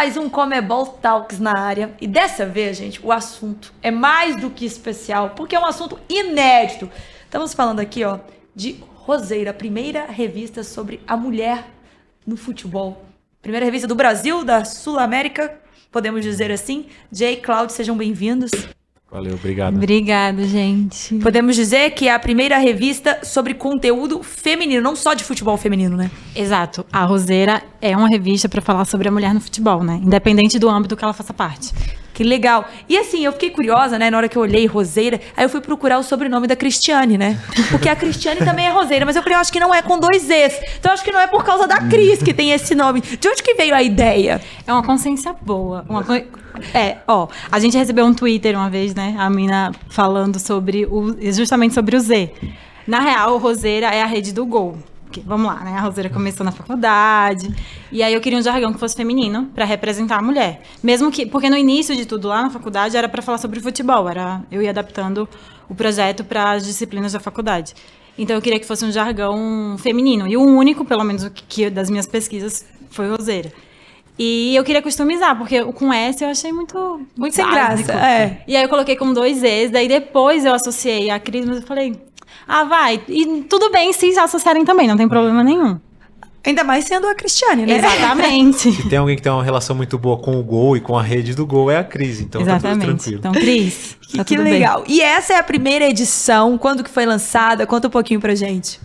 mais um Comebol Talks na área. E dessa vez, gente, o assunto é mais do que especial, porque é um assunto inédito. Estamos falando aqui, ó, de Roseira, a primeira revista sobre a mulher no futebol. Primeira revista do Brasil, da Sul América, podemos dizer assim. Jay, Cláudio, sejam bem-vindos. Valeu, obrigado. Obrigado, gente. Podemos dizer que é a primeira revista sobre conteúdo feminino, não só de futebol feminino, né? Exato. A Roseira é uma revista para falar sobre a mulher no futebol, né? Independente do âmbito que ela faça parte. Que legal. E assim, eu fiquei curiosa, né, na hora que eu olhei Roseira, aí eu fui procurar o sobrenome da Cristiane, né? Porque a Cristiane também é Roseira, mas eu falei, eu acho que não é com dois Es. Então eu acho que não é por causa da Cris que tem esse nome. De onde que veio a ideia? É uma consciência boa. Uma co- É, ó, a gente recebeu um Twitter uma vez, né? A mina falando sobre o. justamente sobre o Z. Na real, Roseira é a rede do gol. Que- vamos lá, né? A Roseira começou na faculdade. E aí eu queria um jargão que fosse feminino pra representar a mulher. Mesmo que. Porque no início de tudo lá na faculdade era pra falar sobre futebol. Era, eu ia adaptando o projeto para as disciplinas da faculdade. Então eu queria que fosse um jargão feminino. E o único, pelo menos o que, das minhas pesquisas, foi Roseira. E eu queria customizar, porque com S eu achei muito. Muito sem básico. graça, é. E aí eu coloquei com dois Es, daí depois eu associei a Cris, mas eu falei, ah, vai. E tudo bem se associarem também, não tem problema nenhum. Ainda mais sendo a Cristiane, né? Exatamente. Se tem alguém que tem uma relação muito boa com o gol e com a rede do gol, é a crise. Então tá tudo Exatamente. tranquilo. Então, Cris, Que, tá que tudo bem. legal. E essa é a primeira edição. Quando que foi lançada? Conta um pouquinho pra gente.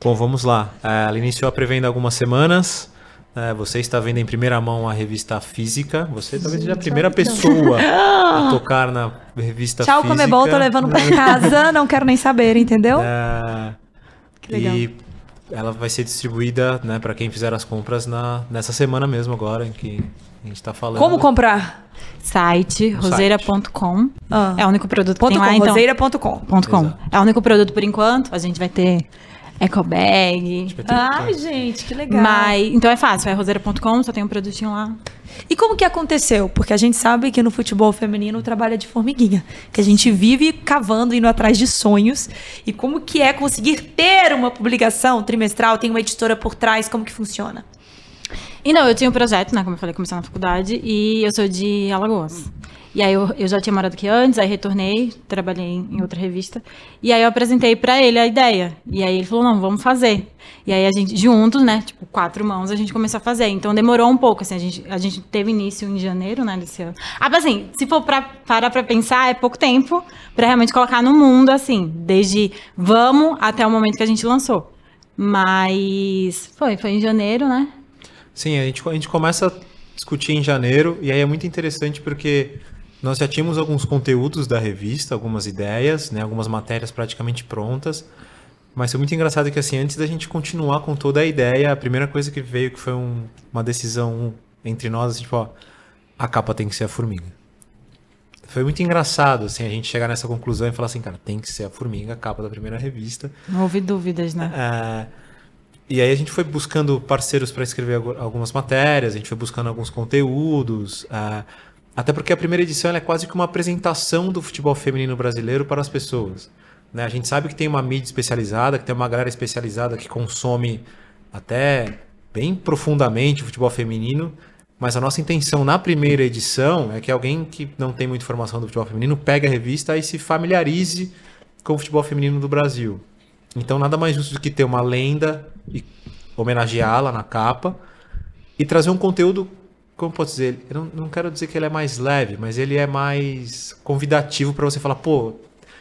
Bom, vamos lá. É, Ela iniciou a pré-venda há algumas semanas. É, você está vendo em primeira mão a revista física. Você talvez seja a primeira pessoa a tocar na revista Tchau, física. Comebol, tô levando pra casa, não quero nem saber, entendeu? É, Que legal. E ela vai ser distribuída né, para quem fizer as compras na, nessa semana mesmo agora, em que a gente está falando. Como comprar? Site, roseira.com. Ah. É o único produto que tem com, lá, então. roseira.com. É o único produto por enquanto. A gente vai ter eco bag. Ter- Ai, gente, que legal. Mas, então é fácil, é roseira.com, só tem um produtinho lá. E como que aconteceu? Porque a gente sabe que no futebol feminino o trabalho é de formiguinha. Que a gente vive cavando, indo atrás de sonhos. E como que é conseguir ter uma publicação trimestral? Tem uma editora por trás, como que funciona? E não, eu tinha um projeto, né? Como eu falei, comecei na faculdade e eu sou de Alagoas. E aí eu, eu já tinha morado aqui antes, aí retornei, trabalhei em outra revista. E aí eu apresentei pra ele a ideia. E aí ele falou, não, vamos fazer. E aí a gente, juntos, né? Tipo, quatro mãos, a gente começou a fazer. Então demorou um pouco, assim, a gente, a gente teve início em janeiro, né, desse ano. Ah, mas assim, se for pra parar pra pensar, é pouco tempo pra realmente colocar no mundo, assim, desde vamos até o momento que a gente lançou. Mas foi, foi em janeiro, né? Sim, a gente, a gente começa a discutir em janeiro, e aí é muito interessante porque nós já tínhamos alguns conteúdos da revista, algumas ideias, né, algumas matérias praticamente prontas, mas foi muito engraçado que assim, antes da gente continuar com toda a ideia, a primeira coisa que veio que foi um- uma decisão entre nós, assim, tipo, ó, a capa tem que ser a formiga. Foi muito engraçado, assim, a gente chegar nessa conclusão e falar assim, cara, tem que ser a formiga, a capa da primeira revista. Não houve dúvidas, né? É, e aí a gente foi buscando parceiros para escrever algu- algumas matérias, a gente foi buscando alguns conteúdos. é, até porque a primeira edição é quase que uma apresentação do futebol feminino brasileiro para as pessoas. né? A gente sabe que tem uma mídia especializada, que tem uma galera especializada que consome até bem profundamente o futebol feminino. Mas a nossa intenção na primeira edição é que alguém que não tem muita informação do futebol feminino pegue a revista e se familiarize com o futebol feminino do Brasil. Então nada mais justo do que ter uma lenda e homenageá-la na capa e trazer um conteúdo, como posso dizer, eu não, não quero dizer que ele é mais leve, mas ele é mais convidativo para você falar, pô,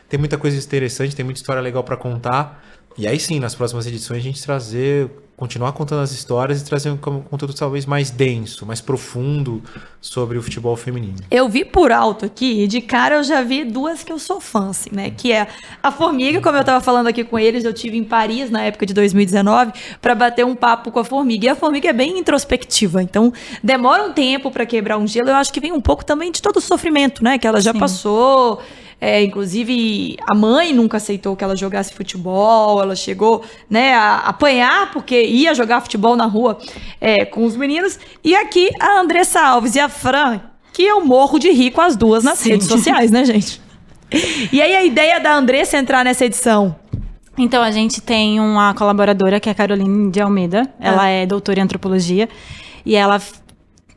tem muita coisa interessante, tem muita história legal para contar. E aí sim, nas próximas edições a gente trazer, continuar contando as histórias e trazer um con- conteúdo talvez mais denso, mais profundo sobre o futebol feminino. Eu vi por alto aqui, e de cara eu já vi duas que eu sou fã, assim, né? Que é a Formiga, como eu tava falando aqui com eles, eu tive em Paris na época de 2019 para bater um papo com a Formiga. E a Formiga é bem introspectiva, então demora um tempo para quebrar um gelo. Eu acho que vem um pouco também de todo o sofrimento, né? Que ela já Sim. passou. É, inclusive, a mãe nunca aceitou que ela jogasse futebol. Ela chegou né, a apanhar porque ia jogar futebol na rua é, com os meninos. E aqui a Andressa Alves e a Fran, que eu morro de rir com as duas nas Sim. redes sociais, né, gente? E aí a ideia da Andressa entrar nessa edição. Então, a gente tem uma colaboradora que é a Caroline de Almeida. Ela Ah. é doutora em antropologia. E ela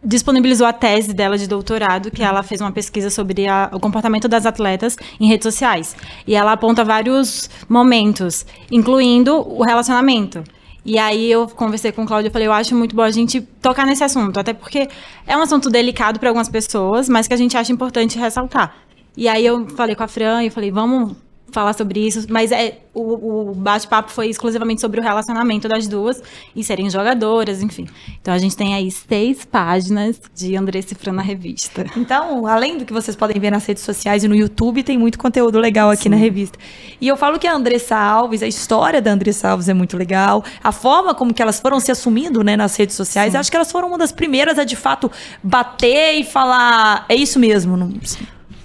disponibilizou a tese dela de doutorado, que ela fez uma pesquisa sobre a, o comportamento das atletas em redes sociais. E ela aponta vários momentos, incluindo o relacionamento. E aí eu conversei com o Cláudio e falei, eu acho muito bom a gente tocar nesse assunto, até porque é um assunto delicado para algumas pessoas, mas que a gente acha importante ressaltar. E aí eu falei com a Fran e falei, vamos falar sobre isso, mas é o, o bate-papo foi exclusivamente sobre o relacionamento das duas e serem jogadoras, enfim. Então a gente tem aí seis páginas de André Cifrando na revista. Então, além do que vocês podem ver nas redes sociais e no YouTube, tem muito conteúdo legal aqui Sim. na revista. E eu falo que a Andressa Alves, a história da Andressa Alves é muito legal, a forma como que elas foram se assumindo, né, nas redes sociais, acho que elas foram uma das primeiras a de fato bater e falar, é isso mesmo, não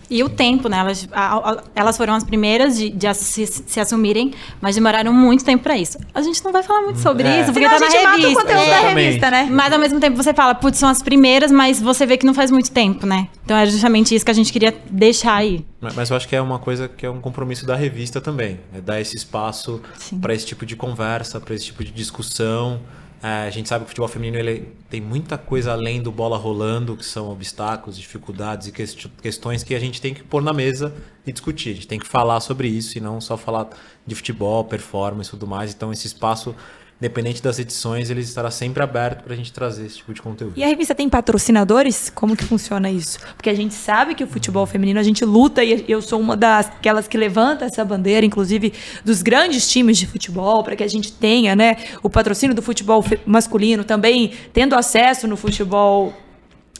e o tempo, né? Elas, a, a, elas foram as primeiras de, de se, se, assumirem, mas demoraram muito tempo para isso. A gente não vai falar muito sobre é. isso, porque Senão tá na revista. Mata o conteúdo é. da revista, né? Mas ao mesmo tempo você fala, putz, são as primeiras, mas você vê que não faz muito tempo, né? Então é justamente isso que a gente queria deixar aí. Mas, mas eu acho que é uma coisa que é um compromisso da revista também. É dar esse espaço para esse tipo de conversa, para esse tipo de discussão. É, a gente sabe que o futebol feminino ele tem muita coisa além do bola rolando, que são obstáculos, dificuldades e questões que a gente tem que pôr na mesa e discutir. A gente tem que falar sobre isso e não só falar de futebol, performance e tudo mais. Então, esse espaço independente das edições, ele estará sempre aberto para a gente trazer esse tipo de conteúdo. E a revista tem patrocinadores? Como que funciona isso? Porque a gente sabe que o futebol feminino, a gente luta e eu sou uma daquelas que levanta essa bandeira, inclusive dos grandes times de futebol, para que a gente tenha né, o patrocínio do futebol masculino, também tendo acesso no futebol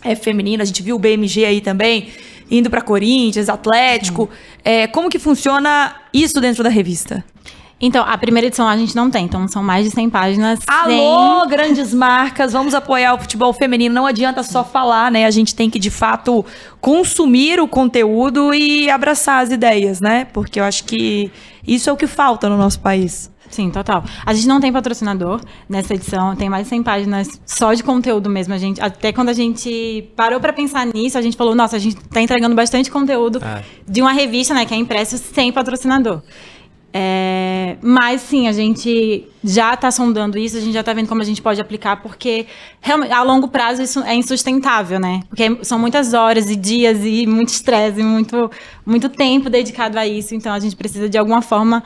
é, feminino. A gente viu o BMG aí também indo para Corinthians, Atlético. É, como que funciona isso dentro da revista? Então, a primeira edição a gente não tem, então são mais de 100 páginas. Alô, sem... grandes marcas, vamos apoiar o futebol feminino. Não adianta só falar, né? A gente tem que, de fato, consumir o conteúdo e abraçar as ideias, né? Porque eu acho que isso é o que falta no nosso país. Sim, total. A gente não tem patrocinador nessa edição, tem mais de 100 páginas só de conteúdo mesmo. A gente, até quando a gente parou para pensar nisso, a gente falou, nossa, a gente está entregando bastante conteúdo é. de uma revista, né, que é impresso sem patrocinador. É, mas sim, a gente já está sondando isso, a gente já está vendo como a gente pode aplicar, porque realmente, a longo prazo isso é insustentável, né? Porque são muitas horas e dias e muito estresse, muito, muito tempo dedicado a isso, então a gente precisa de alguma forma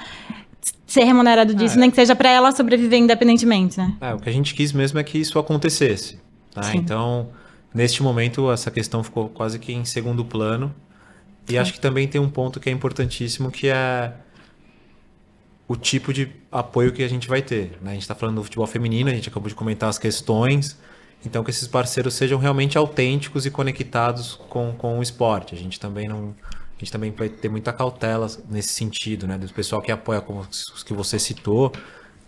ser remunerado disso, ah, nem que seja para ela sobreviver independentemente, né? É, o que a gente quis mesmo é que isso acontecesse. Tá? Então, neste momento, essa questão ficou quase que em segundo plano. E Sim. acho que também tem um ponto que é importantíssimo, que é o tipo de apoio que a gente vai ter. Né? A gente está falando do futebol feminino, a gente acabou de comentar as questões. Então, que esses parceiros sejam realmente autênticos e conectados com, com o esporte. A gente também não. A gente também vai ter muita cautela nesse sentido, né? Do pessoal que apoia, como os que você citou,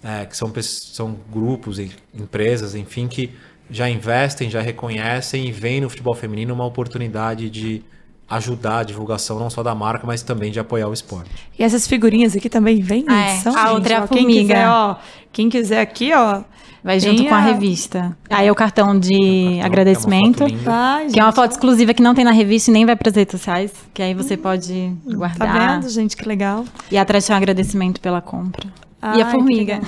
é, que são, são grupos, empresas, enfim, que já investem, já reconhecem e veem no futebol feminino uma oportunidade de, ajudar a divulgação não só da marca, mas também de apoiar o esporte. E essas figurinhas aqui também vêm na ah, edição? É. A gente, outra é a formiga. Quem quiser, ó, quem quiser aqui, ó, Vai junto com a revista. Aí é o cartão de é agradecimento. Ai, que é uma foto exclusiva que não tem na revista e nem vai para as redes sociais. Que aí você pode hum, guardar. Tá vendo, gente? Que legal. E atrás tem um agradecimento pela compra. Ai, e a formiga.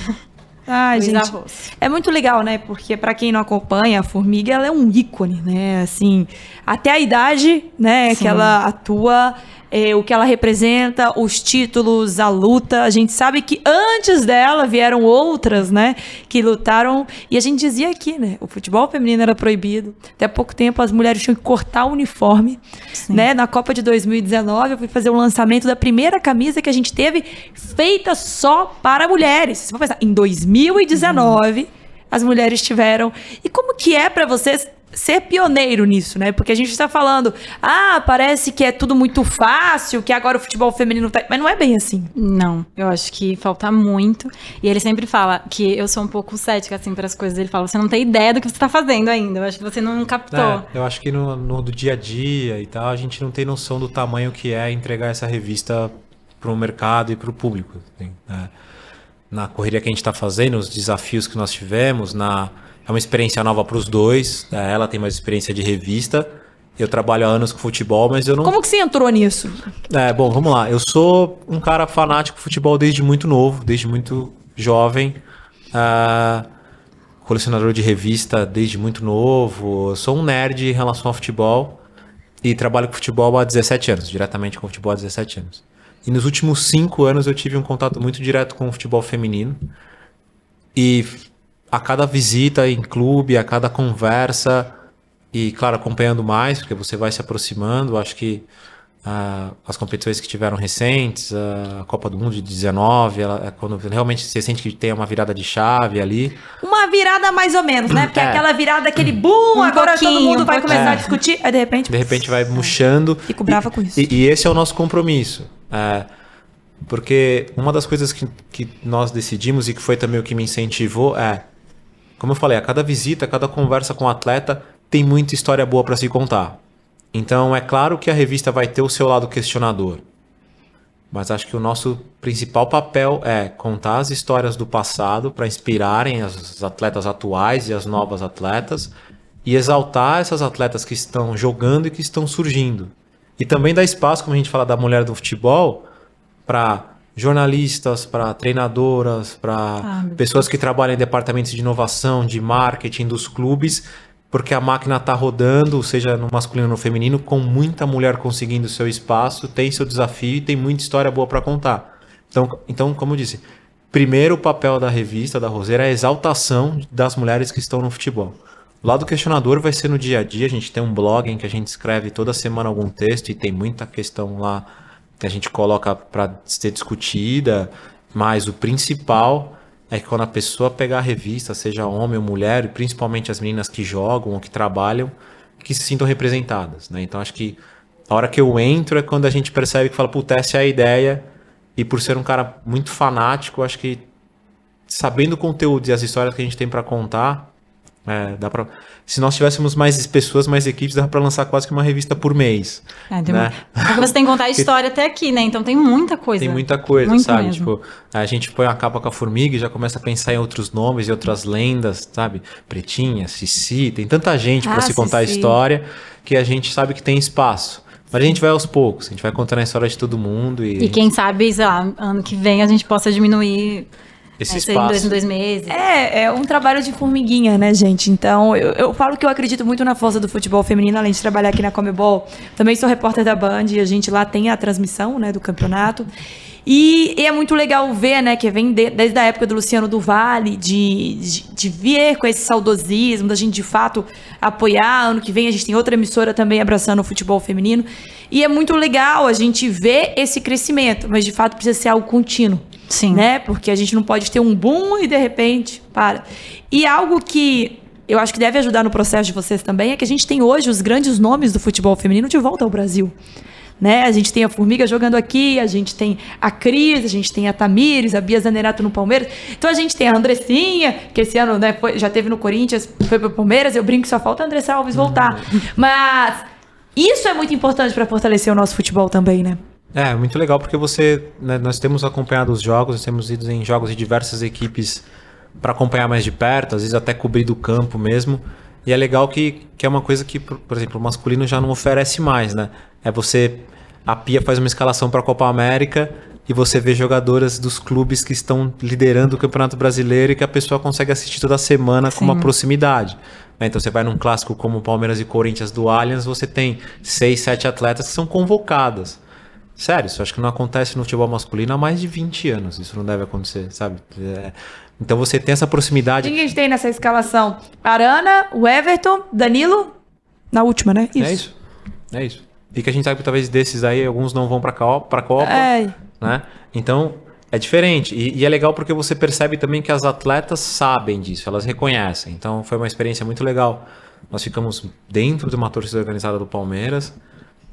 Ai, Luiz gente, Arroz. é muito legal, né? Porque para quem não acompanha, a Formiga ela é um ícone, né? Assim, até a idade, né, Sim. que ela atua, é, o que ela representa, os títulos, a luta. A gente sabe que antes dela vieram outras, né, que lutaram. E a gente dizia aqui, né, o futebol feminino era proibido. Até pouco tempo as mulheres tinham que cortar o uniforme, Sim. né? Na Copa de 2019 eu fui fazer o lançamento da primeira camisa que a gente teve feita só para mulheres. Você vai pensar, em 2019 uhum. as mulheres tiveram. E como que é para vocês ser pioneiro nisso, né? Porque a gente está falando, ah, parece que é tudo muito fácil, que agora o futebol feminino tá. Mas não é bem assim. Não, eu acho que falta muito. E ele sempre fala que eu sou um pouco cética, assim, para as coisas. Ele fala, você não tem ideia do que você está fazendo ainda. Eu acho que você não captou. É, eu acho que no, no, do dia a dia e tal, a gente não tem noção do tamanho que é entregar essa revista para o mercado e para o público. Assim, né? Na correria que a gente está fazendo, os desafios que nós tivemos, na é uma experiência nova para os dois. Né? Ela tem mais experiência de revista. Eu trabalho há anos com futebol, mas eu não. Como que você entrou nisso? É, bom, vamos lá. Eu sou um cara fanático de futebol desde muito novo, desde muito jovem. Uh, colecionador de revista desde muito novo. Eu sou um nerd em relação ao futebol e trabalho com futebol há 17 anos, diretamente com futebol há 17 anos. E nos últimos cinco anos eu tive um contato muito direto com o futebol feminino. E a cada visita em clube, a cada conversa, e claro, acompanhando mais, porque você vai se aproximando, acho que uh, as competições que tiveram recentes, uh, a Copa do Mundo de 19, ela, é quando realmente você sente que tem uma virada de chave ali. Uma virada mais ou menos, né? Porque é. aquela virada, aquele boom, um agora todo mundo um vai começar é. a discutir, aí de repente... De repente vai murchando. Fico brava com isso. E, e esse é o nosso compromisso. É, porque uma das coisas que, que nós decidimos e que foi também o que me incentivou é, como eu falei, a cada visita, a cada conversa com o atleta, tem muita história boa para se contar. Então é claro que a revista vai ter o seu lado questionador. Mas acho que o nosso principal papel é contar as histórias do passado para inspirarem as atletas atuais e as novas atletas e exaltar essas atletas que estão jogando e que estão surgindo. E também dar espaço, como a gente fala da mulher do futebol, para jornalistas, para treinadoras, para ah, pessoas que trabalham em departamentos de inovação, de marketing dos clubes porque a máquina está rodando, seja no masculino ou no feminino, com muita mulher conseguindo seu espaço, tem seu desafio e tem muita história boa para contar. Então, então, como eu disse, primeiro o papel da revista, da Roseira, é a exaltação das mulheres que estão no futebol. O lado questionador vai ser no dia a dia, a gente tem um blog em que a gente escreve toda semana algum texto e tem muita questão lá a gente coloca para ser discutida, mas o principal é que quando a pessoa pegar a revista, seja homem ou mulher, e principalmente as meninas que jogam ou que trabalham, que se sintam representadas, né? Então acho que a hora que eu entro é quando a gente percebe que fala, puta, essa é a ideia. E por ser um cara muito fanático, acho que sabendo o conteúdo e as histórias que a gente tem para contar, é, dá pra, se nós tivéssemos mais pessoas, mais equipes, dá para lançar quase que uma revista por mês. É, né? Porque você tem que contar a história até aqui, né? Então tem muita coisa. Tem muita coisa, Muito sabe? Mesmo. Tipo, a gente põe a capa com a formiga e já começa a pensar em outros nomes e outras lendas, sabe? Pretinha, Cici, tem tanta gente para ah, se contar Cici. a história que a gente sabe que tem espaço. Mas a gente vai aos poucos, a gente vai contando a história de todo mundo. E, e quem sabe, sei lá, ano que vem a gente possa diminuir esse é, espaço. Dois, em dois meses. É, é um trabalho de formiguinha, né, gente? Então, eu, eu falo que eu acredito muito na força do futebol feminino, além de trabalhar aqui na Comebol. Também sou repórter da Band e a gente lá tem a transmissão, né, do campeonato. E, e, é muito legal ver, né, que vem de, desde a época do Luciano do Vale, de, de, de vir com esse saudosismo, da gente de fato apoiar. Ano que vem a gente tem outra emissora também abraçando o futebol feminino. E é muito legal a gente ver esse crescimento, mas de fato precisa ser algo contínuo. Sim. Né? Porque a gente não pode ter um boom e de repente para. E algo que eu acho que deve ajudar no processo de vocês também é que a gente tem hoje os grandes nomes do futebol feminino de volta ao Brasil. Né? A gente tem a Formiga jogando aqui, a gente tem a Cris, a gente tem a Tamires, a Bia Zanerato no Palmeiras. Então a gente tem a Andressinha, que esse ano né, foi, já teve no Corinthians, foi pro Palmeiras. Eu brinco que só falta a Andressa Alves voltar. Uhum. Mas isso é muito importante para fortalecer o nosso futebol também, né? É, muito legal porque você, né, nós temos acompanhado os jogos, nós temos ido em jogos de diversas equipes para acompanhar mais de perto, às vezes até cobrir do campo mesmo. E é legal que, que é uma coisa que, por exemplo, o masculino já não oferece mais, né? É você a Pia faz uma escalação para a Copa América e você vê jogadoras dos clubes que estão liderando o Campeonato Brasileiro e que a pessoa consegue assistir toda semana Sim. com uma proximidade. Né? Então você vai num clássico como Palmeiras e Corinthians do Allianz, você tem seis, sete atletas que são convocadas. Sério, isso acho que não acontece no futebol masculino há mais de 20 anos. Isso não deve acontecer, sabe? É... Então você tem essa proximidade. Quem a gente tem nessa escalação? Arana, o Everton, Danilo. Na última, né? Isso. É isso. É isso. E que a gente sabe que talvez desses aí, alguns não vão para a Copa. É. Né? Então, é diferente. E, e, é legal porque você percebe também que as atletas sabem disso, elas reconhecem. Então, foi uma experiência muito legal. Nós ficamos dentro de uma torcida organizada do Palmeiras.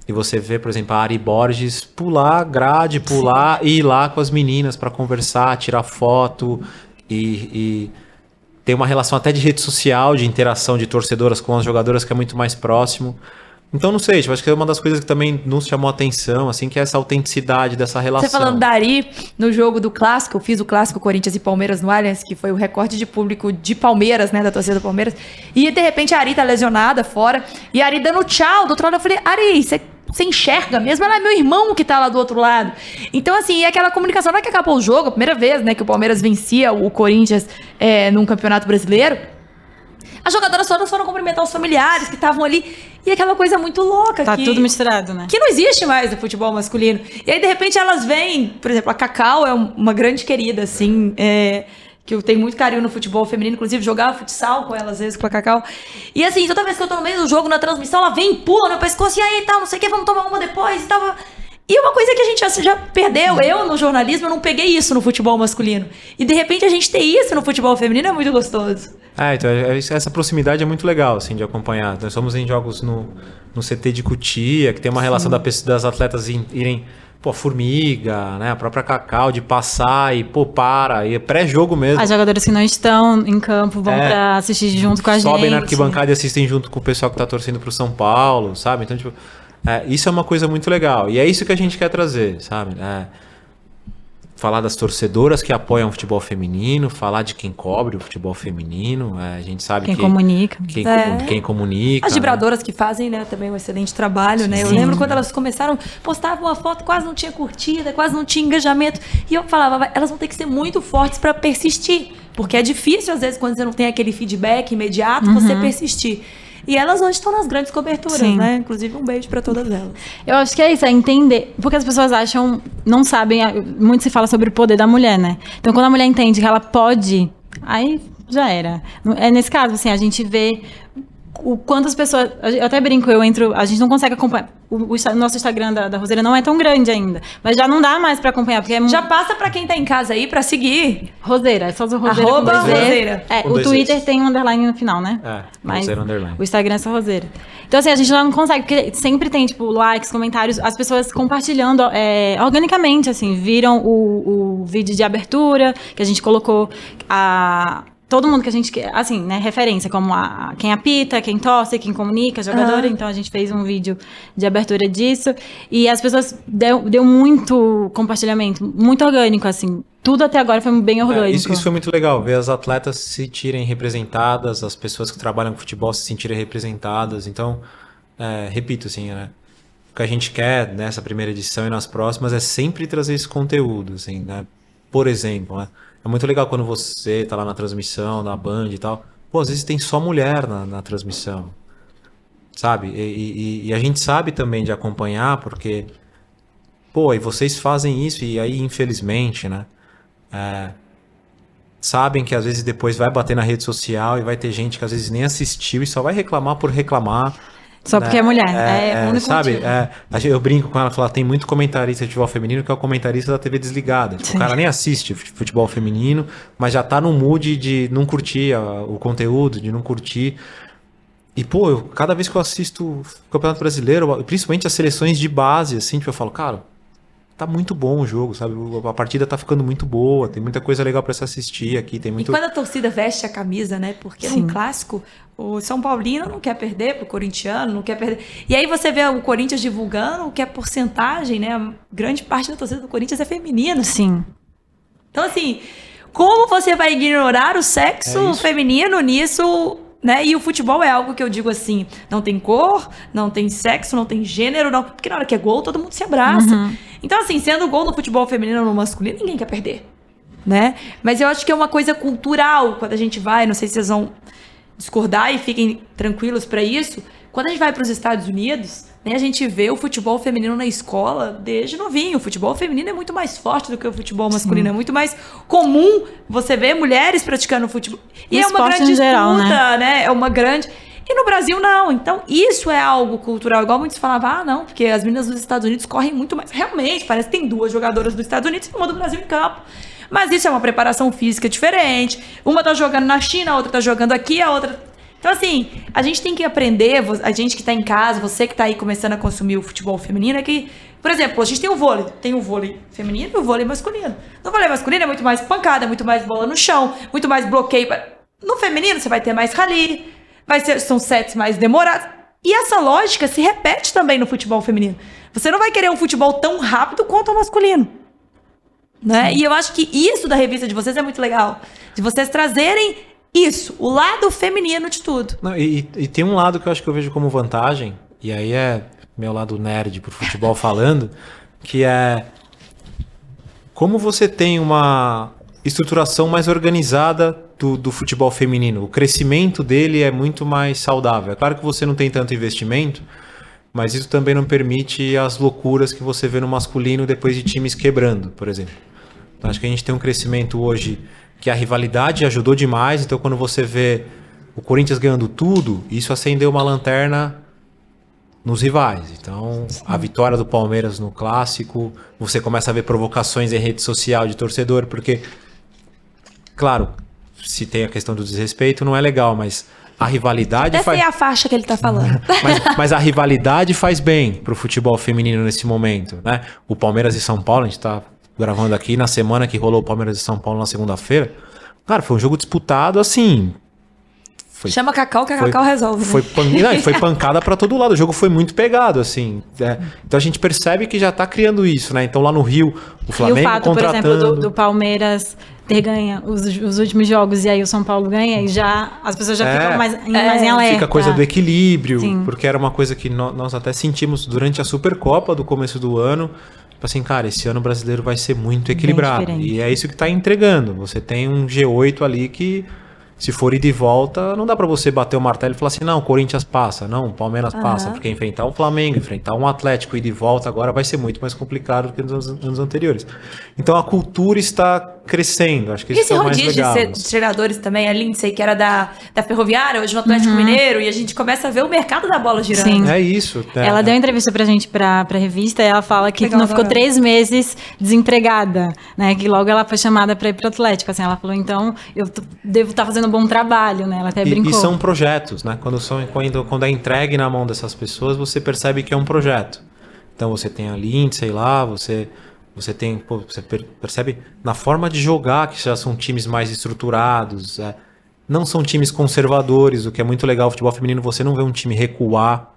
E você vê, por exemplo, a Ari Borges pular grade, pular Sim. e ir lá com as meninas para conversar, tirar foto e, e ter uma relação até de rede social, de interação de torcedoras com as jogadoras que é muito mais próximo. Então, não sei, tipo, acho que é uma das coisas que também nos chamou a atenção, assim, que é essa autenticidade dessa relação. Você falando da Ari, no jogo do Clássico, eu fiz o Clássico Corinthians e Palmeiras no Allianz, que foi o recorde de público de Palmeiras, né, da torcida do Palmeiras, e de repente a Ari tá lesionada fora, e a Ari dando tchau do outro lado, eu falei, Ari, você você enxerga mesmo, ela é meu irmão que tá lá do outro lado. Então, assim, e aquela comunicação, não é que acabou o jogo, a primeira vez, né, que o Palmeiras vencia o Corinthians é, num campeonato brasileiro. As jogadoras todas foram cumprimentar os familiares que estavam ali. E aquela coisa muito louca. Tá que, tudo misturado, né? Que não existe mais no futebol masculino. E aí, de repente, elas vêm. Por exemplo, a Cacau é uma grande querida, assim. É, que eu tenho muito carinho no futebol feminino, inclusive jogava futsal com ela às vezes com a Cacau. E assim, toda vez que eu tô no meio do jogo, na transmissão, ela vem pula no pescoço e aí tal, não sei o que, vamos tomar uma depois e tal. E uma coisa que a gente já, já perdeu, eu no jornalismo, eu não peguei isso no futebol masculino. E de repente a gente ter isso no futebol feminino é muito gostoso. É, então é- é- essa proximidade é muito legal, assim, de acompanhar. Nós somos em jogos no, no CT de Cutia, que tem uma relação da das atletas irem, pô, formiga, né? A própria Cacau, de passar e, pô, para, e é pré-jogo mesmo. As jogadoras que não estão em campo vão É. pra assistir junto com a gente. Sobem na arquibancada e assistem junto com o pessoal que tá torcendo pro São Paulo, sabe? Então, tipo, é, isso é uma coisa muito legal. E é isso que a gente quer trazer, sabe? É, falar das torcedoras que apoiam o futebol feminino, falar de quem cobre o futebol feminino. é, a gente sabe Quem que. comunica. Quem, É. quem comunica. As né? vibradoras que fazem, né, também um excelente trabalho, né? Eu Sim. lembro quando elas começaram, postavam uma foto, quase não tinha curtida, quase não tinha engajamento. E eu falava, "Vai, elas vão ter que ser muito fortes para persistir. Porque é difícil, às vezes, quando você não tem aquele feedback imediato, você persistir. E elas hoje estão nas grandes coberturas, Sim. né? Inclusive, um beijo para todas elas. Eu acho que é isso, é entender. Porque as pessoas acham, não sabem, muito se fala sobre o poder da mulher, né? Então, quando a mulher entende que ela pode, aí já era. É nesse caso, assim, a gente vê o quantas pessoas. Eu até brinco, eu entro. A gente não consegue acompanhar. O, o nosso Instagram da, da Roseira não é tão grande ainda. Mas já não dá mais pra acompanhar, porque é Já passa para quem tá em casa aí para seguir. Roseira, é só o Roseira Arroba. Roseira. É, o Twitter tem um underline no final, né? É, Mas Roseira underline. o Instagram é só Roseira. Então, assim, a gente não consegue, porque sempre tem, tipo, likes, comentários, as pessoas compartilhando é, organicamente, assim, viram o, o vídeo de abertura que a gente colocou, a... Todo mundo que a gente quer, assim, né, referência, como a, quem apita, quem torce, quem comunica, jogadora. Então a gente fez um vídeo de abertura disso. E as pessoas deu, deu muito compartilhamento, muito orgânico, assim. Tudo até agora foi bem É, orgânico. isso, isso foi muito legal, ver as atletas se sentirem representadas, as pessoas que trabalham com futebol se sentirem representadas. Então, é, repito, assim, né? O que a gente quer nessa primeira edição e nas próximas é sempre trazer esse conteúdo, assim, né? Por exemplo, né? É muito legal quando você tá lá na transmissão, na Band e tal. Pô, às vezes tem só mulher na, na transmissão, sabe? E, e- e a gente sabe também de acompanhar, porque, pô, e vocês fazem isso, e aí, infelizmente, né? É, sabem que às vezes depois vai bater na rede social e vai ter gente que às vezes nem assistiu e só vai reclamar por reclamar. Só porque é mulher. É, o único sabe? motivo. É, a gente- eu brinco com ela, falo, tem muito comentarista de futebol feminino que é o comentarista da TV desligada. Tipo, o cara nem assiste fut- futebol feminino, mas já tá no mood de não curtir a- o conteúdo, de não curtir. E, pô, eu- cada vez que eu assisto o Campeonato Brasileiro, principalmente as seleções de base, assim, tipo, eu falo, cara, tá muito bom o jogo, sabe? A partida tá ficando muito boa, tem muita coisa legal pra se assistir aqui, tem E muito... quando a torcida veste a camisa, né? Porque Sim. no clássico, o São Paulino não quer perder pro corintiano, não quer perder. E aí você vê o Corinthians divulgando que a porcentagem, né? A grande parte da torcida do Corinthians é feminina. Sim. Então, assim, como você vai ignorar o sexo É isso. feminino nisso, né? E o futebol é algo que eu digo assim, não tem cor, não tem sexo, não tem gênero, não. Porque na hora que é gol, todo mundo se abraça. Então, assim, sendo gol no futebol feminino ou no masculino, ninguém quer perder. Né? Mas eu acho que é uma coisa cultural quando a gente vai, não sei se vocês vão discordar e fiquem tranquilos pra isso. Quando a gente vai para os Estados Unidos, né, a gente vê o futebol feminino na escola desde novinho. O futebol feminino é muito mais forte do que o futebol masculino. É muito mais comum você ver mulheres praticando futebol. E No é uma grande em geral, disputa, né? É uma grande. E no Brasil, não. Então, isso é algo cultural. Igual muitos falavam, ah, não, porque as meninas dos Estados Unidos correm muito mais. Realmente, parece que tem duas jogadoras dos Estados Unidos e uma do Brasil em campo. Mas isso é uma preparação física diferente. Uma tá jogando na China, a outra tá jogando aqui, a outra. Então, assim, a gente tem que aprender, a gente que tá em casa, você que tá aí começando a consumir o futebol feminino, é que, por exemplo, a gente tem o vôlei. Tem o vôlei feminino e o vôlei masculino. No vôlei masculino é muito mais pancada, muito mais bola no chão, muito mais bloqueio. No feminino, você vai ter mais rally, vai ser, são sets mais demorados. E essa lógica se repete também no futebol feminino. Você não vai querer um futebol tão rápido quanto o masculino. Né? E eu acho que isso da revista de vocês é muito legal. De vocês trazerem isso, o lado feminino de tudo. Não, e, e tem um lado que eu acho que eu vejo como vantagem, e aí é meu lado nerd pro futebol falando, que é como você tem uma estruturação mais organizada do, do futebol feminino. O crescimento dele é muito mais saudável. É claro que você não tem tanto investimento, mas isso também não permite as loucuras que você vê no masculino depois de times quebrando, por exemplo. Então, acho que a gente tem um crescimento hoje que a rivalidade ajudou demais. Então, quando você vê o Corinthians ganhando tudo, isso acendeu uma lanterna nos rivais. Então, Sim. a vitória do Palmeiras no clássico, você começa a ver provocações em rede social de torcedor, porque, claro, se tem a questão do desrespeito, não é legal, mas a rivalidade Até faz. a faixa que ele tá falando. mas, mas, a rivalidade faz bem pro futebol feminino nesse momento, né? O Palmeiras e São Paulo, a gente tá gravando aqui na semana que rolou o Palmeiras e São Paulo na segunda-feira. Cara, foi um jogo disputado assim, foi, Chama Cacau que a Cacau resolve. Né? Foi, pan... Não, foi pancada para todo lado. O jogo foi muito pegado, assim. É. Então a gente percebe que já tá criando isso, né? Então lá no Rio, o Flamengo e o fato, contratando... por exemplo, do, do Palmeiras ter ganha os, os, últimos jogos e aí o São Paulo ganha e já as pessoas já é, ficam mais, é, mais em alerta. Fica a coisa do equilíbrio, Sim. porque era uma coisa que no, nós até sentimos durante a Supercopa do começo do ano. Tipo assim, cara, esse ano brasileiro vai ser muito equilibrado. E é isso que tá entregando. Você tem um G8 ali que se for ir de volta, não dá para você bater o martelo e falar assim, não, o Corinthians passa, não, o Palmeiras uhum. passa, porque enfrentar um Flamengo, enfrentar um Atlético e de volta agora vai ser muito mais complicado do que nos anos anteriores. Então a cultura está crescendo, acho que isso Esse é o mais legal. de ser, treinadores também, a Lindsay, que era da, da Ferroviária, hoje no Atlético uhum. Mineiro, e a gente começa a ver o mercado da bola girando. Sim. É isso. É, ela é. deu uma entrevista pra gente, pra, pra revista, e ela fala que legal, não ficou três meses desempregada, né, que logo ela foi chamada pra ir pro Atlético, assim, ela falou, então, eu devo estar tá fazendo um bom trabalho, né, ela até e, brincou. E são projetos, né, quando, são, quando, quando é entregue na mão dessas pessoas, você percebe que é um projeto. Então você tem a Lindsay lá, você você tem, pô, você percebe na forma de jogar que já são times mais estruturados, é, não são times conservadores, o que é muito legal. O futebol feminino você não vê um time recuar.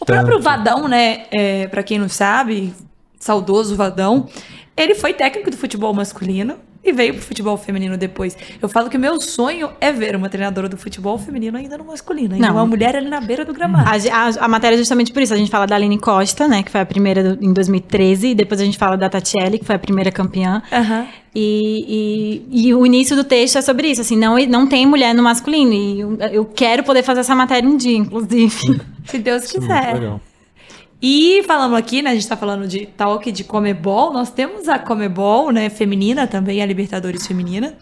O tanto. próprio Vadão, né? É, para quem não sabe, saudoso Vadão, ele foi técnico do futebol masculino e veio pro futebol feminino depois. Eu falo que o meu sonho é ver uma treinadora do futebol feminino ainda no masculino, ainda Não. uma mulher ali na beira do gramado. A, a, a, matéria é justamente por isso. A gente fala da Aline Costa, né, que foi a primeira do, em 2013, e depois a gente fala da Tatiele, que foi a primeira campeã. Uhum. E, e, e, o início do texto é sobre isso, assim, não, não tem mulher no masculino. E eu, eu quero poder fazer essa matéria um dia, inclusive. Se Deus quiser. Isso é legal. E falamos aqui, né? A gente tá falando de talk de Comebol. Nós temos a Comebol, né? Feminina também, a Libertadores Feminina.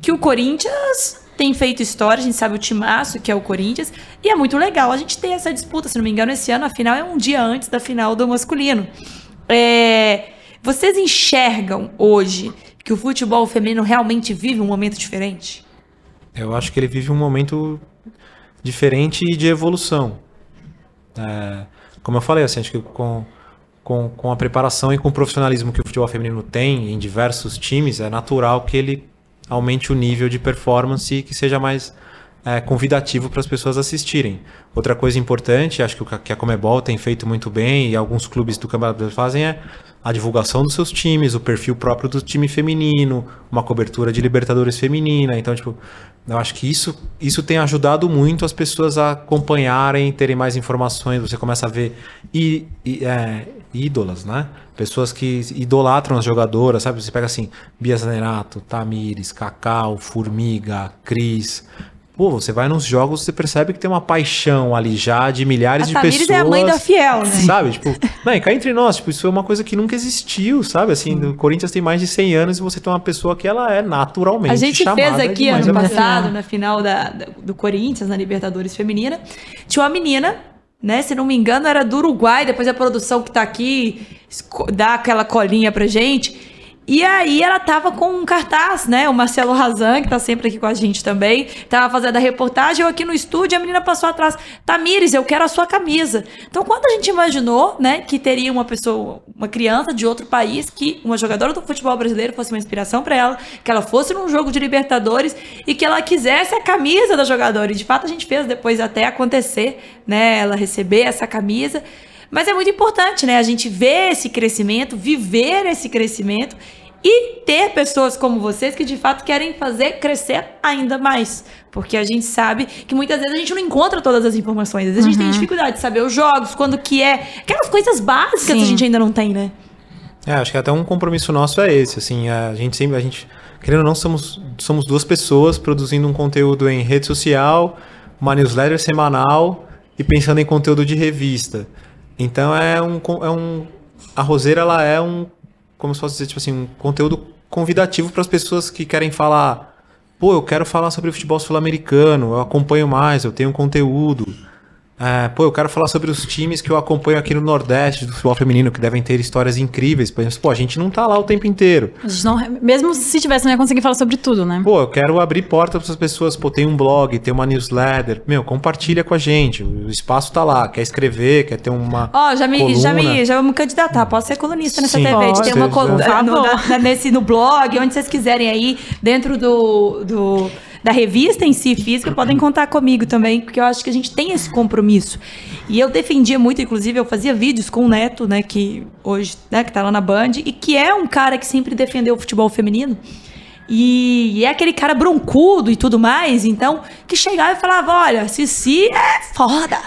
Que o Corinthians tem feito história, a gente sabe o timaço que é o Corinthians. E é muito legal a gente ter essa disputa. Se não me engano, esse ano a final é um dia antes da final do masculino. É, vocês enxergam hoje que o futebol feminino realmente vive um momento diferente? Eu acho que ele vive um momento diferente de evolução. É, como eu falei, assim, acho que com, com, com a preparação e com o profissionalismo que o futebol feminino tem em diversos times, é natural que ele aumente o nível de performance e que seja mais é, convidativo para as pessoas assistirem. Outra coisa importante, acho que a Comebol tem feito muito bem e alguns clubes do Campeonato fazem é a divulgação dos seus times, o perfil próprio do time feminino, uma cobertura de Libertadores feminina. Então, tipo, eu acho que isso, isso tem ajudado muito as pessoas a acompanharem, terem mais informações. Você começa a ver é, ídolas, né? Pessoas que idolatram as jogadoras, sabe? Você pega assim, Bia Zanerato, Tamires, Cacau, Formiga, Cris. Pô, você vai nos jogos, você percebe que tem uma paixão ali já de milhares a de Tamires pessoas. é a mãe da Fiel, né? Sabe? Tipo, não, e cá entre nós, tipo, isso é uma coisa que nunca existiu, sabe? Assim, o Corinthians tem mais de 100 anos e você tem uma pessoa que ela é naturalmente A gente fez aqui ano passado, na final da, da, do Corinthians, na Libertadores Feminina, tinha uma menina, né? Se não me engano, era do Uruguai, depois a produção que tá aqui dá aquela colinha pra gente e aí ela tava com um cartaz, né? O Marcelo Razan, que tá sempre aqui com a gente também, tava fazendo a reportagem, eu aqui no estúdio, a menina passou atrás, Tamires, eu quero a sua camisa. Então, quando a gente imaginou, né, que teria uma pessoa, uma criança de outro país, que uma jogadora do futebol brasileiro fosse uma inspiração para ela, que ela fosse num jogo de Libertadores e que ela quisesse a camisa da jogadora. E de fato a gente fez depois até acontecer, né, ela receber essa camisa. Mas é muito importante, né? A gente ver esse crescimento, viver esse crescimento e ter pessoas como vocês que de fato querem fazer crescer ainda mais. Porque a gente sabe que muitas vezes a gente não encontra todas as informações. Às vezes uhum. a gente tem uhum. dificuldade de saber os jogos, quando que é. Aquelas coisas básicas Sim. a gente ainda não tem, né? É, acho que até um compromisso nosso é esse, assim, a gente sempre, a gente querendo ou não, somos, somos duas pessoas produzindo um conteúdo em rede social, uma newsletter semanal e pensando em conteúdo de revista. Então é um, é um a Roseira ela é um, como se fosse dizer, tipo assim, um conteúdo convidativo para as pessoas que querem falar, pô, eu quero falar sobre futebol sul-americano, eu acompanho mais, eu tenho conteúdo. É, pô, eu quero falar sobre os times que eu acompanho aqui no Nordeste do futebol feminino, que devem ter histórias incríveis. Pô, a gente não tá lá o tempo inteiro. Não, mesmo se tivesse, não ia conseguir falar sobre tudo, né? Pô, eu quero abrir porta para as pessoas. Pô, tem um blog, tem uma newsletter. Meu, compartilha com a gente. O espaço tá lá. Quer escrever, quer ter uma. Ó, oh, já me, coluna. já me, já vou me candidatar. Posso ser colunista nessa Sim, TV. pode, tem uma coluna no, na, nesse, no blog, onde vocês quiserem aí, dentro do. do da revista em si física, podem contar comigo também, porque eu acho que a gente tem esse compromisso. E eu defendia muito, inclusive, eu fazia vídeos com o Neto, né, que hoje, né, que tá lá na Band, e que é um cara que sempre defendeu o futebol feminino. E, e é aquele cara broncudo e tudo mais, então, que chegava e falava: olha, Cici é foda.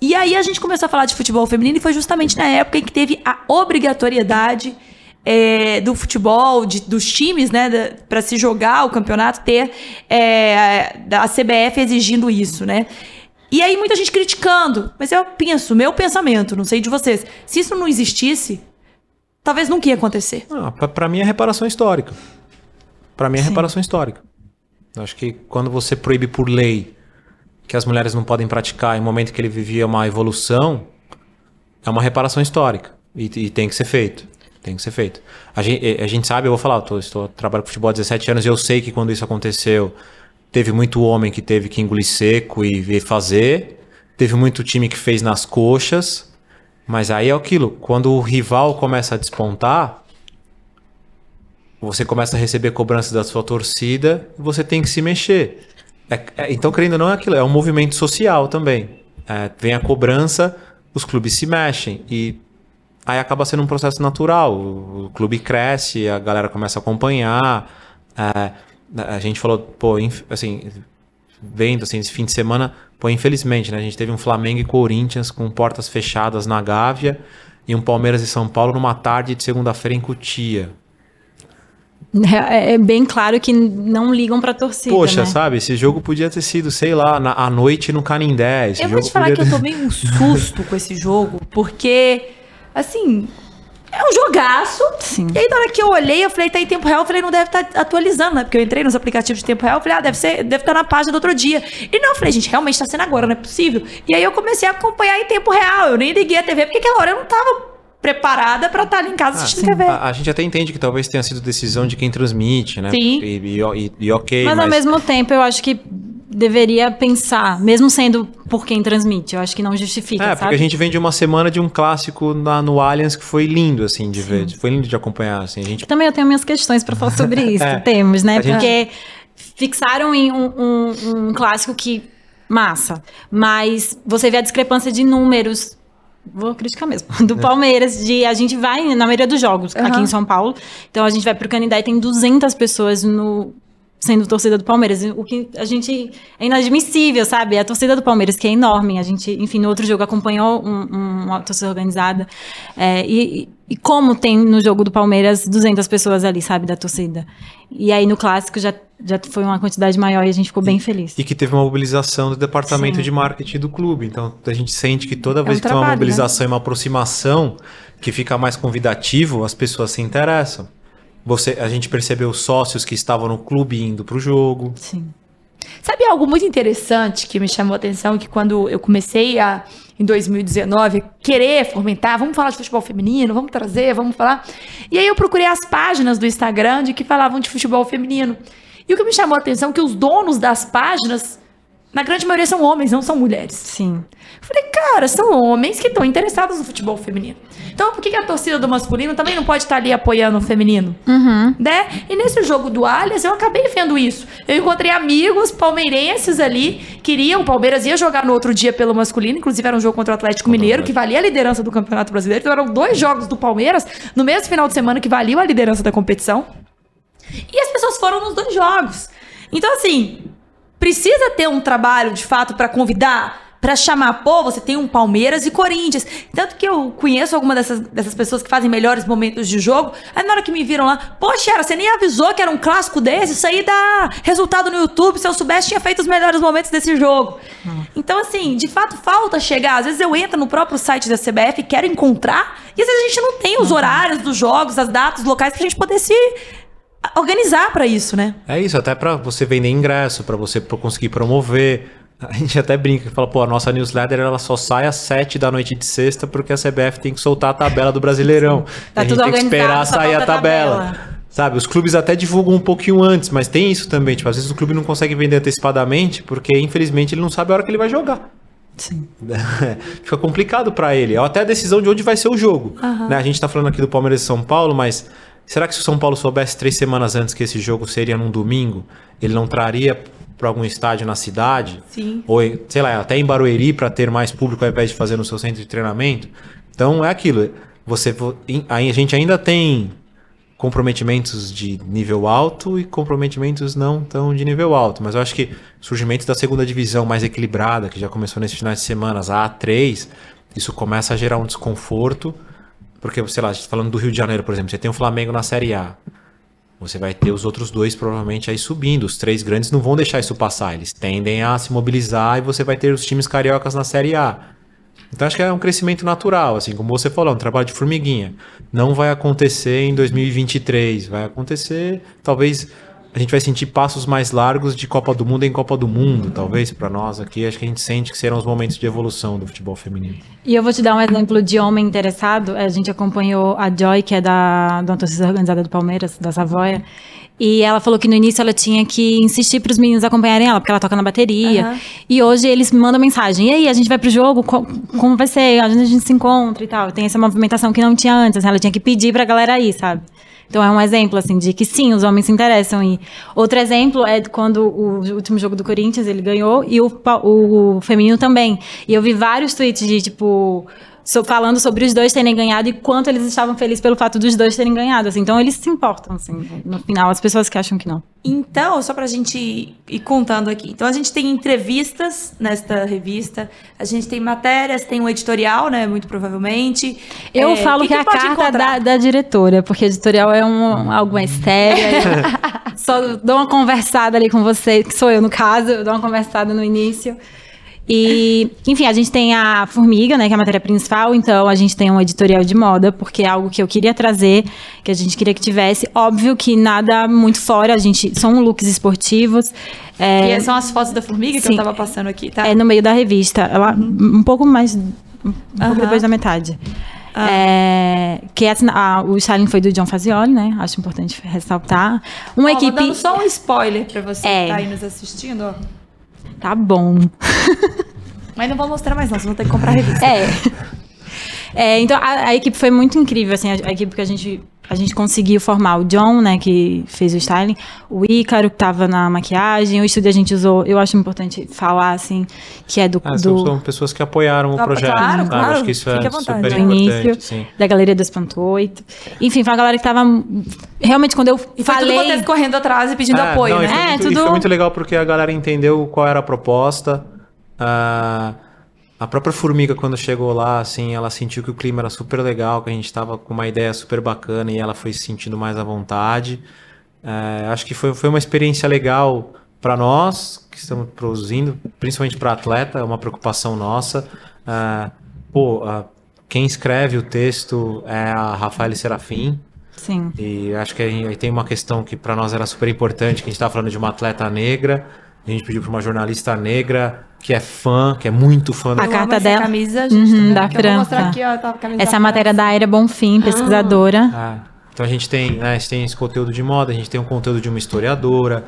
E aí a gente começou a falar de futebol feminino e foi justamente na época em que teve a obrigatoriedade é, do futebol, de, dos times, né, para se jogar o campeonato, ter é, a CBF exigindo isso, né? E aí muita gente criticando, mas eu penso, meu pensamento, não sei de vocês, se isso não existisse, talvez nunca ia acontecer. Ah, para mim é reparação histórica. Para mim é Sim. reparação histórica. Eu acho que quando você proíbe por lei que as mulheres não podem praticar em um momento que ele vivia uma evolução, é uma reparação histórica e, e tem que ser feito. Tem que ser feito. A gente, a gente sabe, eu vou falar, eu tô, estou trabalhando com futebol há 17 anos e eu sei que quando isso aconteceu, teve muito homem que teve que engolir seco e fazer, teve muito time que fez nas coxas, mas aí é aquilo, quando o rival começa a despontar, você começa a receber cobrança da sua torcida, você tem que se mexer. É, é, então, querendo ou não, é aquilo, é um movimento social também. É, vem a cobrança, os clubes se mexem e aí acaba sendo um processo natural. O, clube cresce, a galera começa a acompanhar. É, a gente falou, pô, assim, vendo assim, esse fim de semana, pô, infelizmente, né? A gente teve um Flamengo e Corinthians com portas fechadas na Gávea e um Palmeiras e São Paulo numa tarde de segunda-feira em Cutia. É, é, bem claro que não ligam pra torcida. Poxa, né? sabe? Esse jogo podia ter sido, sei lá, na, à noite no Canindé. Eu vou te falar que eu tomei um susto com esse jogo, porque, assim, é um jogaço. Sim. E aí, na hora que eu olhei, eu falei, tá em tempo real. Eu falei, não deve estar atualizando, né? Porque eu entrei nos aplicativos de tempo real. Eu falei, ah, deve, ser, deve estar na página do outro dia. E não, eu falei, gente, realmente tá sendo agora, não é possível. E aí eu comecei a acompanhar em tempo real. Eu nem liguei a TV, porque aquela hora eu não tava preparada pra estar ali em casa Ah, assistindo TV. A, a gente até entende que talvez tenha sido decisão de quem transmite, né? Sim. E, e- e- e ok, Mas, mas, ao mesmo tempo, eu acho que deveria pensar, mesmo sendo por quem transmite, eu acho que não justifica, É, sabe? porque a gente vem de uma semana de um clássico na, no Allianz que foi lindo, assim, de ver. Foi lindo de acompanhar, assim. A gente Também eu tenho minhas questões pra falar sobre isso. É. Temos, né? A gente- Porque fixaram em um, um- um clássico que. Massa. Mas você vê a discrepância de números. Vou criticar mesmo. Do Palmeiras. De, a gente vai na maioria dos jogos aqui Aham. em São Paulo. Então a gente vai pro Canindé e tem 200 pessoas no. Sendo torcida do Palmeiras, o que a gente é inadmissível, sabe? A torcida do Palmeiras, que é enorme, a gente, enfim, no outro jogo acompanhou um- um- uma torcida organizada. É, e, e como tem no jogo do Palmeiras 200 pessoas ali, sabe, da torcida. E aí no clássico já, já foi uma quantidade maior e a gente ficou bem feliz. E que teve uma mobilização do departamento Sim. de marketing do clube. Então a gente sente que toda vez um que tem uma trabalho, mobilização e uma aproximação que fica mais convidativo, as pessoas se interessam. Você, a gente percebeu sócios que estavam no clube indo pro jogo. Sim. Sabe algo muito interessante que me chamou a atenção? Que quando eu comecei a, em 2019, querer fomentar, vamos falar de futebol feminino, vamos trazer, vamos falar. E aí eu procurei as páginas do Instagram de que falavam de futebol feminino. E o que me chamou a atenção é que os donos das páginas, na grande maioria, são homens, não são mulheres. Sim. Eu falei, cara, são homens que estão interessados no futebol feminino. Então, por que, a torcida do masculino também não pode estar ali apoiando o feminino? Né? E nesse jogo do Allianz, eu acabei vendo isso. Eu encontrei amigos palmeirenses ali, queriam, o Palmeiras ia jogar no outro dia pelo masculino, inclusive era um jogo contra o Atlético Mineiro, que valia a liderança do Campeonato Brasileiro. Então, eram dois jogos do Palmeiras no mesmo final de semana que valiam a liderança da competição. E as pessoas foram nos dois jogos. Então, assim, precisa ter um trabalho de fato para convidar, Pra chamar, pô, você tem um Palmeiras e Corinthians. Tanto que eu conheço alguma dessas, dessas pessoas que fazem melhores momentos de jogo. Aí na hora que me viram lá, poxa, Yara, você nem avisou que era um clássico desse? Isso aí dá resultado no YouTube. Se eu soubesse, tinha feito os melhores momentos desse jogo. Então, assim, de fato, falta chegar. Às vezes eu entro no próprio site da CBF quero encontrar. E às vezes a gente não tem os horários dos jogos, as datas, os locais pra gente poder se organizar pra isso, né? É isso, até pra você vender ingresso, pra você conseguir promover. A gente até brinca que fala, pô, a nossa newsletter ela só sai às 7 da noite de sexta porque a CBF tem que soltar a tabela do Brasileirão. Tá a gente tem que esperar sair a tabela. tabela. Sabe, os clubes até divulgam um pouquinho antes, mas tem isso também. Tipo, às vezes o clube não consegue vender antecipadamente porque, infelizmente, ele não sabe a hora que ele vai jogar. Sim. Fica complicado pra ele. Ou até a decisão de onde vai ser o jogo. Né? A gente tá falando aqui do Palmeiras e São Paulo, mas será que se o São Paulo soubesse três semanas antes que esse jogo seria num domingo, ele não traria pra algum estádio na cidade? Sim. Ou, sei lá, até em Barueri pra ter mais público ao invés de fazer no seu centro de treinamento? Então é aquilo. Você, a gente ainda tem comprometimentos de nível alto e comprometimentos não tão de nível alto. Mas eu acho que o surgimento da segunda divisão mais equilibrada, que já começou nesses finais de semana, a A3, isso começa a gerar um desconforto. Porque, sei lá, falando do Rio de Janeiro, por exemplo, você tem o Flamengo na Série A. Você vai ter os outros dois provavelmente aí subindo. Os três grandes não vão deixar isso passar. Eles tendem a se mobilizar e você vai ter os times cariocas na Série A. Então acho que é um crescimento natural, assim, como você falou, um trabalho de formiguinha. Não vai acontecer em 2023, vai acontecer, talvez a gente vai sentir passos mais largos de Copa do Mundo em Copa do Mundo, talvez para nós aqui, acho que a gente sente que serão os momentos de evolução do futebol feminino. E eu vou te dar um exemplo de homem interessado. A gente acompanhou a Joy, que é da, da torcida organizada do Palmeiras, da Savoia. E ela falou que no início ela tinha que insistir para os meninos acompanharem ela, porque ela toca na bateria. Aham. E hoje eles me mandam mensagem: e aí, a gente vai pro jogo? Co- Como vai ser? Onde a gente se encontra e tal. Tem essa movimentação que não tinha antes. assim, ela tinha que pedir pra galera ir, sabe? Então é um exemplo, assim, de que sim, os homens se interessam. E outro exemplo é quando o último jogo do Corinthians ele ganhou e o, o feminino também. E eu vi vários tweets de, tipo, so- falando sobre os dois terem ganhado e quanto eles estavam felizes pelo fato dos dois terem ganhado. Assim. Então eles se importam, assim, no final, as pessoas que acham que não. Então, só pra gente ir contando aqui. Então, a gente tem entrevistas nesta revista, a gente tem matérias, tem um editorial, né? Muito provavelmente. Eu É, falo o que, é a carta da, da diretora, porque editorial é um, algo mais sério. Só dou uma conversada ali com você, que sou eu no caso, eu dou uma conversada no início. E, enfim, a gente tem a Formiga, né, que é a matéria principal, então a gente tem um editorial de moda, porque é algo que eu queria trazer, que a gente queria que tivesse. Óbvio que nada muito fora, a gente são looks esportivos. é, E são as fotos da formiga que Sim. eu tava passando aqui, tá? é no meio da revista. Ela, Um pouco mais. Um pouco Aham. depois da metade. É, que assina- ah, o styling foi do John Fazioli, né? Acho importante ressaltar. Uma vou equipe. dando só um spoiler pra você É. que tá aí nos assistindo, ó. Tá bom. Mas não vou mostrar mais não, vocês vão ter que comprar a revista. É. É, então a, a equipe foi muito incrível, assim, a, a equipe que a gente a gente conseguiu formar o John, né, que fez o styling, o Ícaro que tava na maquiagem, o estúdio a gente usou, eu acho importante falar assim, que é do, Ah, são, do são pessoas que apoiaram o Ah, projeto. claro, sabe? claro. Acho que isso Fique é vontade. super importante. início Sim. da Galeria 2.8. Enfim, foi uma galera que tava realmente quando eu E foi falei tudo vocês correndo atrás e pedindo É, apoio, não, e né? Foi É, muito, e tudo- foi muito legal porque a galera entendeu qual era a proposta. Ah, a própria Formiga, quando chegou lá, assim, ela sentiu que o clima era super legal, que a gente tava com uma ideia super bacana e ela foi se sentindo mais à vontade. É, acho que foi, foi uma experiência legal para nós que estamos produzindo, principalmente para atleta, é uma preocupação nossa. Ah, pô, ah, quem escreve o texto é a Rafaela Serafim, sim. e acho que aí aí tem uma questão que para nós era super importante, que a gente estava falando de uma atleta negra, a gente pediu para uma jornalista negra que é fã, que é muito fã da A carta dela- camisa, gente, Uhum, tá da França. aqui, ó, tá a camisa Essa é da matéria da Aira Bonfim, pesquisadora. Ah, então a gente tem, né, a gente tem esse conteúdo de moda, a gente tem um conteúdo de uma historiadora,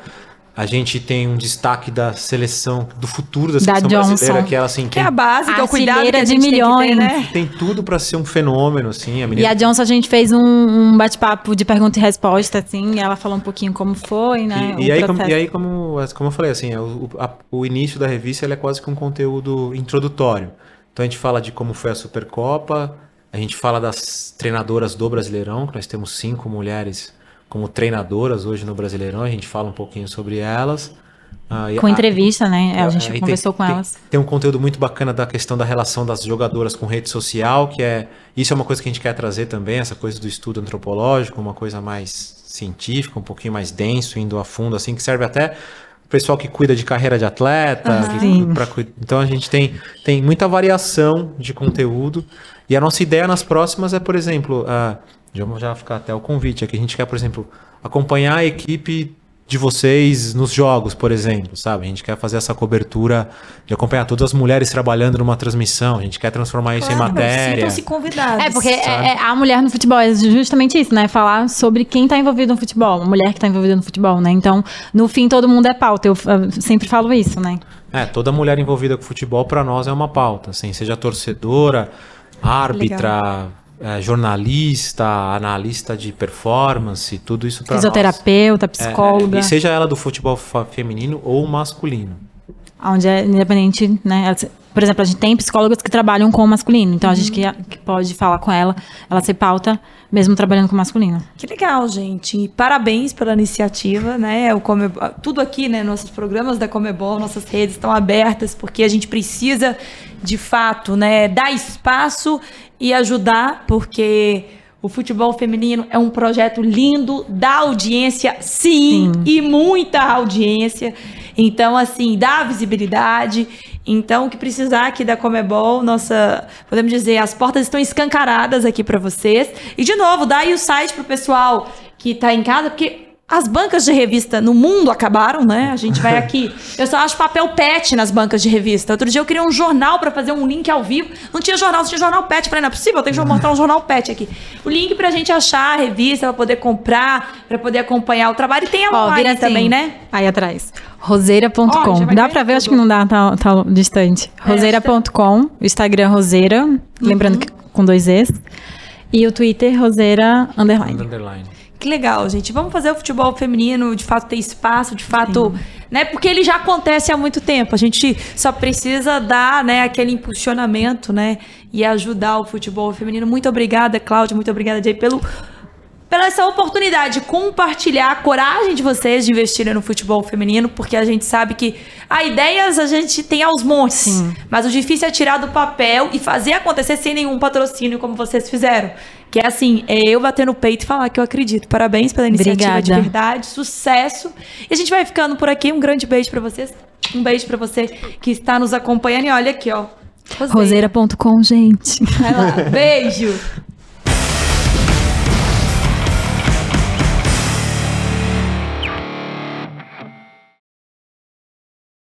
a gente tem um destaque da seleção, do futuro da seleção Johnson. brasileira, que ela assim Que é a base, que é o cuidado que a de gente tem que ter, milhões. né? tem tudo para ser um fenômeno, assim, a E menina a Johnson, a gente fez um, um bate-papo de pergunta e resposta, assim, e ela falou um pouquinho como foi, né? E, e aí, como, e aí, como, como eu falei, assim, é o, a- o início da revista ele é quase que um conteúdo introdutório. Então a gente fala de como foi a Supercopa, a gente fala das treinadoras do Brasileirão, que nós temos cinco mulheres como treinadoras hoje no Brasileirão, a gente fala um pouquinho sobre elas. Ah, Com a- entrevista, né? A gente conversou tem, com elas. Tem um conteúdo muito bacana da questão da relação das jogadoras com rede social, que é. Isso é uma coisa que a gente quer trazer também, essa coisa do estudo antropológico, uma coisa mais científica, um pouquinho mais denso, indo a fundo, assim, que serve até o pessoal que cuida de carreira de atleta. que- Sim. pra então a gente tem, tem muita variação de conteúdo. E a nossa ideia nas próximas é, por exemplo, já vamos já ficar até o convite aqui. A gente quer, por exemplo, acompanhar a equipe de vocês nos jogos, por exemplo, sabe? A gente quer fazer essa cobertura de acompanhar todas as mulheres trabalhando numa transmissão. A gente quer transformar isso em matéria. Sintam-se convidados. É, porque é, é a mulher no futebol é justamente isso, né? Falar sobre quem tá envolvido no futebol, a mulher que tá envolvida no futebol, né? Então, no fim, todo mundo é pauta. Eu, eu sempre falo isso, né? É, toda mulher envolvida com futebol para nós é uma pauta, assim, seja torcedora, árbitra, é, jornalista, analista de performance, tudo isso para nós. Fisioterapeuta, É, psicóloga, e seja ela do futebol feminino ou masculino. onde é independente, né? Por exemplo, a gente tem psicólogas que trabalham com o masculino, então a gente que, que pode falar com ela, ela se pauta mesmo trabalhando com o masculino. Que legal, gente. E Parabéns pela iniciativa, né? O Come... Tudo aqui, né? Nossos programas da Comebol, nossas redes estão abertas porque a gente precisa, de fato, né, dar espaço e ajudar, porque o futebol feminino é um projeto lindo, dá audiência, sim, Sim. e muita audiência. Então, assim, dá visibilidade. Então, o que precisar aqui da Comebol, nossa, podemos dizer, as portas estão escancaradas aqui para vocês. E de novo, dá aí o site pro pessoal que tá em casa, porque as bancas de revista no mundo acabaram, né? A gente vai aqui. Eu só acho papel pet nas bancas de revista. Outro dia eu queria um jornal para fazer um link ao vivo. Não tinha jornal, só tinha jornal pet. Falei, não é possível, tem que montar um jornal pet aqui. O link pra gente achar a revista, pra poder comprar, pra poder acompanhar o trabalho. E tem a Ó, online assim, também, né? Aí atrás. Roseira.com. Dá pra ver? Acho tudo. que não dá, tá, tá distante. É, Roseira.com. O Instagram Roseira. Lembrando que com dois Es. E o Twitter, Roseira Underline. Underline. Que legal, gente. Vamos fazer o futebol feminino de fato ter espaço, de fato, né? Porque ele já acontece há muito tempo. A gente só precisa dar, né, aquele impulsionamento, né, e ajudar o futebol feminino. Muito obrigada, Cláudia. Muito obrigada, Jay, pelo pela essa oportunidade de compartilhar a coragem de vocês de investirem no futebol feminino, porque a gente sabe que a ideias a gente tem aos montes, Sim. mas o difícil é tirar do papel e fazer acontecer sem nenhum patrocínio como vocês fizeram. Que é assim, é eu bater no peito e falar que eu acredito. Parabéns pela iniciativa de Obrigada. verdade, sucesso. E a gente vai ficando por aqui. Um grande beijo pra vocês. Um beijo pra você que está nos acompanhando. E olha aqui, ó. Roseira. Roseira.com, gente. Vai lá. Beijo.